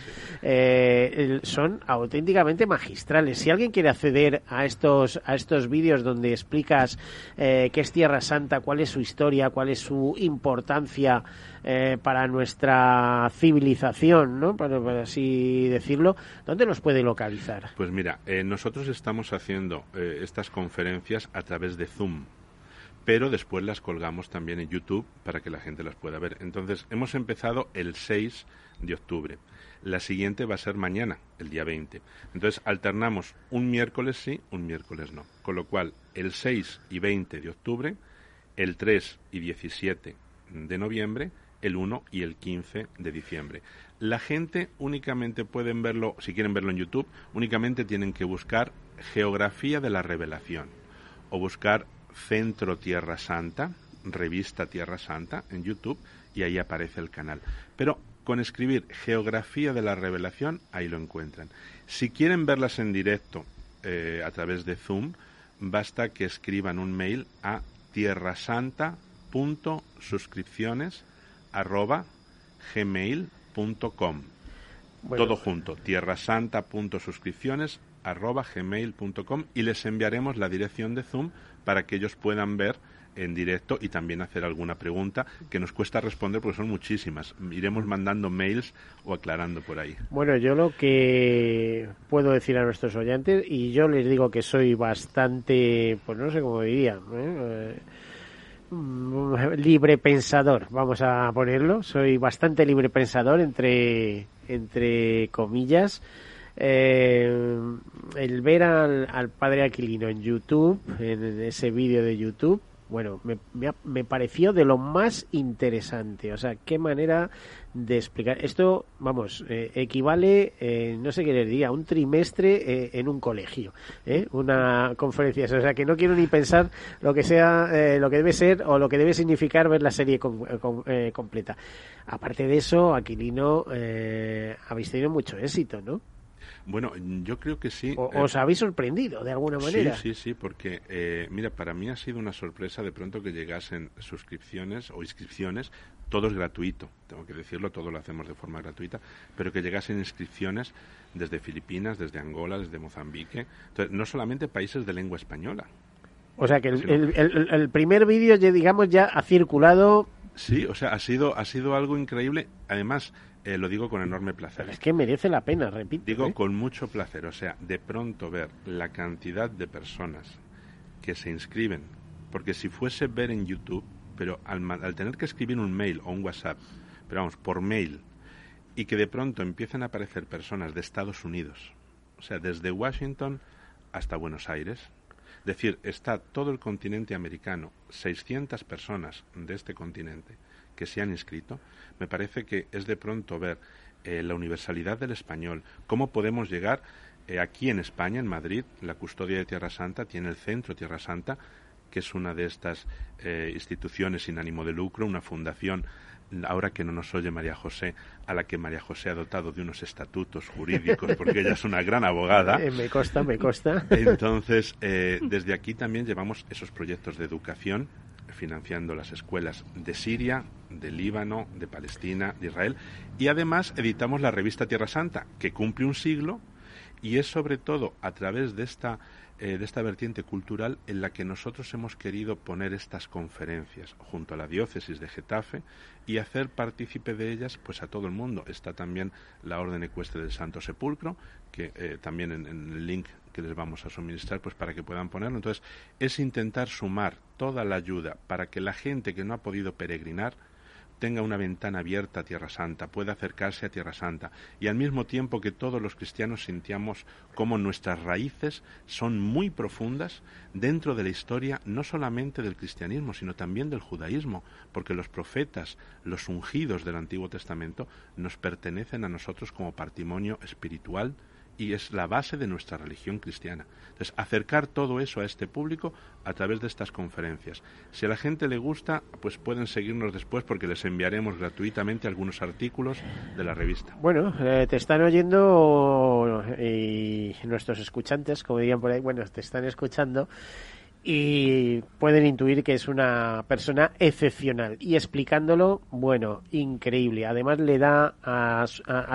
S1: son auténticamente magistrales. Si alguien quiere acceder a estos a estos vídeos donde explicas eh, qué es Tierra Santa, cuál es su historia, cuál es su importancia eh, para nuestra civilización, ¿no? Para, así decirlo, ¿dónde los puede localizar?
S4: Pues mira, eh, nosotros estamos haciendo eh, estas conferencias a través de Zoom, pero después las colgamos también en YouTube para que la gente las pueda ver. Entonces, hemos empezado el 6 de octubre. La siguiente va a ser mañana, el día 20. Entonces, alternamos un miércoles sí, un miércoles no. Con lo cual, el 6 y 20 de octubre, el 3 y 17 de noviembre, el 1 y el 15 de diciembre. La gente únicamente pueden verlo, si quieren verlo en YouTube, únicamente tienen que buscar Geografía de la Revelación o buscar Centro Tierra Santa, Revista Tierra Santa en YouTube y ahí aparece el canal. Pero con escribir Geografía de la Revelación, ahí lo encuentran. Si quieren verlas en directo eh, a través de Zoom, basta que escriban un mail a tierrasanta.suscripciones arroba gmail.com.
S1: Bueno.
S4: Todo junto, tierrasanta.suscripciones arroba gmail.com y les enviaremos la dirección de Zoom para que ellos puedan ver en directo y también hacer alguna pregunta que nos cuesta responder porque son muchísimas. Iremos mandando mails o aclarando por ahí.
S1: Bueno, yo lo que puedo decir a nuestros oyentes, y yo les digo que soy bastante, pues no sé cómo diría, ¿eh? Eh, libre pensador, vamos a ponerlo. Soy bastante libre pensador, entre, entre comillas. Eh, el ver al, al padre Aquilino en YouTube, en ese vídeo de YouTube, bueno, me, me, me pareció de lo más interesante. O sea, qué manera de explicar. Esto, vamos, eh, equivale, eh, no sé qué les diría, un trimestre eh, en un colegio, una conferencia. O sea, que no quiero ni pensar lo que sea, lo que debe ser o lo que debe significar ver la serie com- com- completa. Aparte de eso, Aquilino, habéis tenido mucho éxito, ¿no?
S4: Bueno, yo creo que sí.
S1: O-
S4: Eh,
S1: ¿Os habéis sorprendido de alguna manera?
S4: Sí, sí, sí, porque eh, mira, para mí ha sido una sorpresa de pronto que llegasen suscripciones o inscripciones, todo es gratuito, tengo que decirlo, todo lo hacemos de forma gratuita, pero que llegasen inscripciones desde Filipinas, desde Angola, desde Mozambique, entonces no solamente países de lengua española.
S1: O sea que el, el- el- el primer vídeo, ya, digamos, ya ha circulado.
S4: Sí, o sea, ha sido ha sido algo increíble, además eh, lo digo con enorme placer.
S1: Es que merece la pena, repito.
S4: Digo
S1: ¿eh?
S4: con mucho placer, o sea, de pronto ver la cantidad de personas que se inscriben, porque si fuese ver en YouTube, pero al, al tener que escribir un mail o un WhatsApp, pero vamos, por mail, y que de pronto empiecen a aparecer personas de Estados Unidos, o sea, desde Washington hasta Buenos Aires, decir, está todo el continente americano, 600 personas de este continente que se han inscrito, me parece que es de pronto ver eh, la universalidad del español, cómo podemos llegar eh, aquí en España, en Madrid, la custodia de Tierra Santa tiene el Centro Tierra Santa, que es una de estas eh, instituciones sin ánimo de lucro, una fundación, ahora que no nos oye María José, a la que María José ha dotado de unos estatutos jurídicos, porque ella es una gran abogada.
S1: Eh, me consta, me consta.
S4: Entonces, eh, desde aquí también llevamos esos proyectos de educación, financiando las escuelas de Siria, de Líbano, de Palestina, de Israel, y además editamos la revista Tierra Santa, que cumple un siglo, y es sobre todo a través de esta, eh, de esta vertiente cultural en la que nosotros hemos querido poner estas conferencias junto a la diócesis de Getafe y hacer partícipe de ellas pues a todo el mundo. Está también la Orden Ecuestre del Santo Sepulcro, que eh, también en, en el link que les vamos a suministrar pues para que puedan ponerlo. Entonces, es intentar sumar toda la ayuda para que la gente que no ha podido peregrinar tenga una ventana abierta a Tierra Santa, pueda acercarse a Tierra Santa y al mismo tiempo que todos los cristianos sintamos como nuestras raíces son muy profundas dentro de la historia no solamente del cristianismo, sino también del judaísmo, porque los profetas, los ungidos del Antiguo Testamento nos pertenecen a nosotros como patrimonio espiritual y es la base de nuestra religión cristiana. Entonces, acercar todo eso a este público a través de estas conferencias. Si a la gente le gusta, pues pueden seguirnos después porque les enviaremos gratuitamente algunos artículos de la revista.
S1: Bueno, eh, te están oyendo y nuestros escuchantes, como dirían por ahí, bueno, te están escuchando y pueden intuir que es una persona excepcional y explicándolo, bueno, increíble. Además le da a,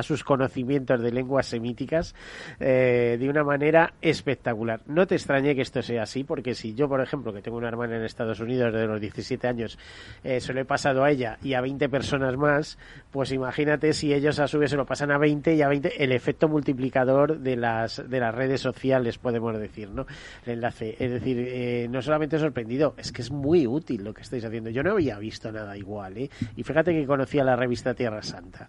S1: sus conocimientos de lenguas semíticas eh, de una manera espectacular. No te extrañe que esto sea así, porque si yo, por ejemplo, que tengo una hermana en Estados Unidos de los 17 años, eh, se lo he pasado a ella y a 20 personas más, pues imagínate si ellos a su vez se lo pasan a 20 y a 20, el efecto multiplicador de las, de las redes sociales, podemos decir, ¿no? El enlace. Es decir, eh, no solamente sorprendido, es que es muy útil lo que estáis haciendo. Yo no había visto nada igual, ¿eh? Y fíjate que conocía la revista Tierra Santa.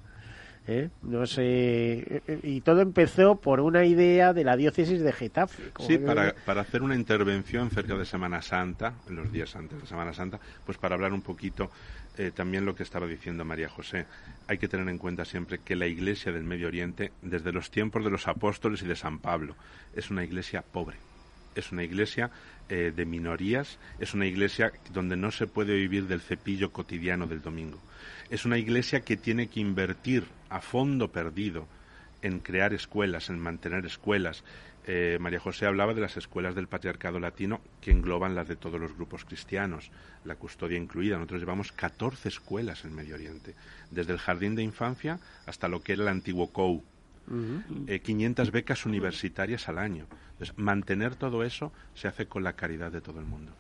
S1: ¿eh? No sé. Y todo empezó por una idea de la diócesis de Getafe.
S4: Sí, para, para hacer una intervención cerca de Semana Santa, en los días antes de Semana Santa, pues para hablar un poquito eh, también lo que estaba diciendo María José. Hay que tener en cuenta siempre que la Iglesia del Medio Oriente, desde los tiempos de los apóstoles y de San Pablo, es una iglesia pobre. Es una iglesia eh, de minorías, es una iglesia donde no se puede vivir del cepillo cotidiano del domingo. Es una iglesia que tiene que invertir a fondo perdido en crear escuelas, en mantener escuelas. Eh, María José hablaba de las escuelas del patriarcado latino que engloban las de todos los grupos cristianos, la custodia incluida. Nosotros llevamos 14 escuelas en Medio Oriente, desde el jardín de infancia hasta lo que era el antiguo COU, 500 eh, becas universitarias al año. Entonces, mantener todo eso se hace con la caridad de todo el mundo.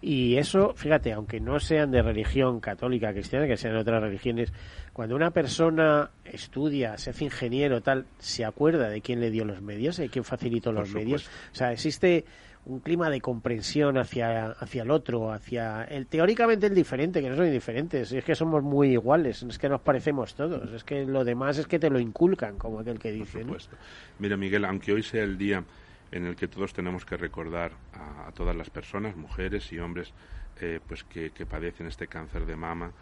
S1: Y eso, fíjate, aunque no sean de religión católica, cristiana, que sean de otras religiones, cuando una persona estudia, se hace ingeniero, tal, se acuerda de quién le dio los medios, de quién facilitó los medios. O sea, existe un clima de comprensión hacia, hacia el otro, hacia el teóricamente el diferente, que no son indiferentes, es que somos muy iguales, es que nos parecemos todos, es que lo demás es que te lo inculcan, como aquel que dice.
S4: Por Mira, Miguel, aunque hoy sea el día en el que todos tenemos que recordar a, todas las personas, mujeres y hombres, eh, pues que, padecen este cáncer de mama,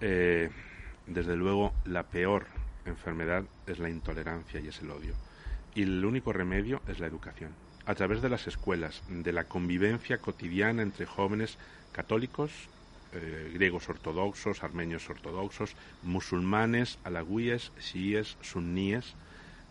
S4: eh, desde luego la peor enfermedad es la intolerancia y es el odio. Y el único remedio es la educación a través de las escuelas, de la convivencia cotidiana entre jóvenes católicos, eh, griegos ortodoxos, armenios ortodoxos, musulmanes, alagüíes, chiíes, sunníes,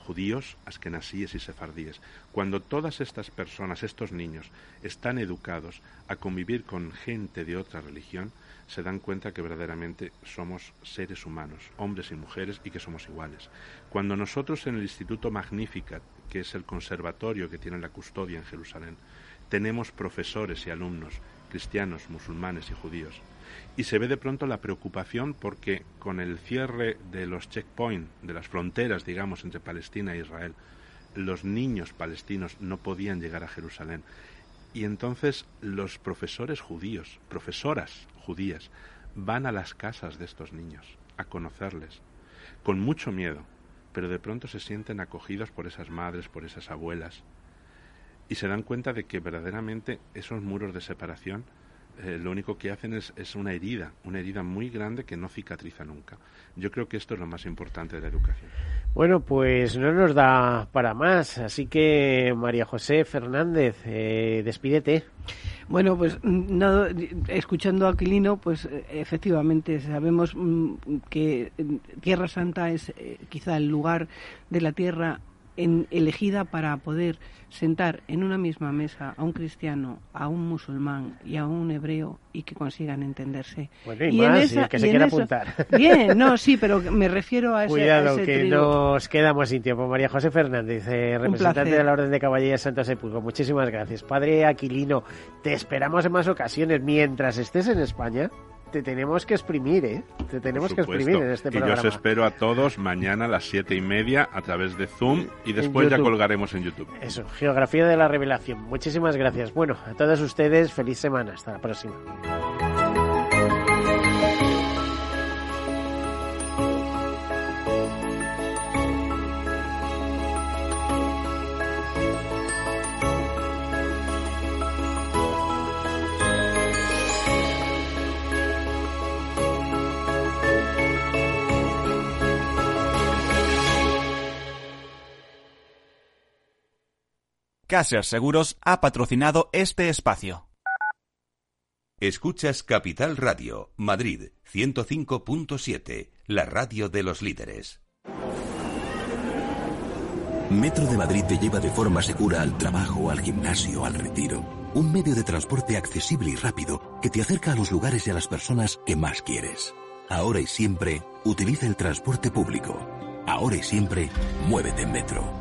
S4: judíos, askenasíes y sefardíes. Cuando todas estas personas, estos niños, están educados a convivir con gente de otra religión, se dan cuenta que verdaderamente somos seres humanos, hombres y mujeres, y que somos iguales. Cuando nosotros en el Instituto Magnificat que es el conservatorio que tiene la custodia en Jerusalén, tenemos profesores y alumnos cristianos, musulmanes y judíos. Y se ve de pronto la preocupación porque con el cierre de los checkpoints, de las fronteras, digamos, entre Palestina e Israel, los niños palestinos no podían llegar a Jerusalén. Y entonces los profesores judíos, profesoras judías, van a las casas de estos niños a conocerles, con mucho miedo, pero de pronto se sienten acogidos por esas madres, por esas abuelas, y se dan cuenta de que verdaderamente esos muros de separación eh, lo único que hacen es, es, una herida, una herida muy grande que no cicatriza nunca. Yo creo que esto es lo más importante de la educación.
S1: Bueno, pues no nos da para más, así que María José Fernández, eh, despídete.
S3: Bueno, pues nada, escuchando a Aquilino, pues efectivamente sabemos mm, que Tierra Santa es eh, quizá el lugar de la tierra en, elegida para poder sentar en una misma mesa a un cristiano, a un musulmán y a un hebreo y que consigan entenderse.
S1: Bueno, y, más, que se quiera apuntar.
S3: Bien, no, sí, pero me refiero a ese
S1: Cuidado, que nos quedamos sin tiempo. María José Fernández, eh, representante de la Orden de Caballería Santo Sepulcro. Muchísimas gracias. Padre Aquilino, te esperamos en más ocasiones mientras estés en España te tenemos que exprimir, ¿eh? Te tenemos que exprimir en este programa.
S4: Y yo os espero a todos mañana a las siete y media a través de Zoom y después ya colgaremos en YouTube.
S1: Eso, Geografía de la Revelación. Muchísimas gracias. Bueno, a todos ustedes, feliz semana. Hasta la próxima.
S5: Caser Seguros ha patrocinado este espacio.
S6: Escuchas Capital Radio, Madrid 105.7, la radio de los líderes.
S7: Metro de Madrid te lleva de forma segura al trabajo, al gimnasio, al retiro. Un medio de transporte accesible y rápido que te acerca a los lugares y a las personas que más quieres. Ahora y siempre, utiliza el transporte público. Ahora y siempre, muévete en Metro.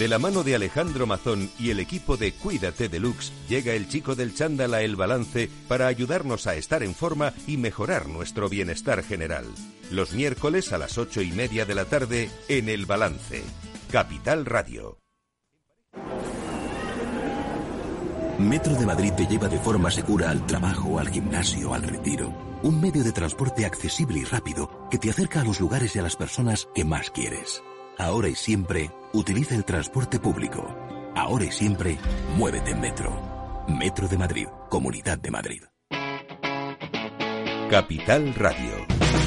S6: De la mano de Alejandro Mazón y el equipo de Cuídate Deluxe, llega el chico del chándal a El Balance para ayudarnos a estar en forma y mejorar nuestro bienestar general. Los miércoles a las ocho y media de la tarde en El Balance. Capital Radio.
S7: Metro de Madrid te lleva de forma segura al trabajo, al gimnasio, al retiro. Un medio de transporte accesible y rápido que te acerca a los lugares y a las personas que más quieres. Ahora y siempre, utiliza el transporte público. Ahora y siempre, muévete en Metro. Metro de Madrid, Comunidad de Madrid.
S6: Capital Radio.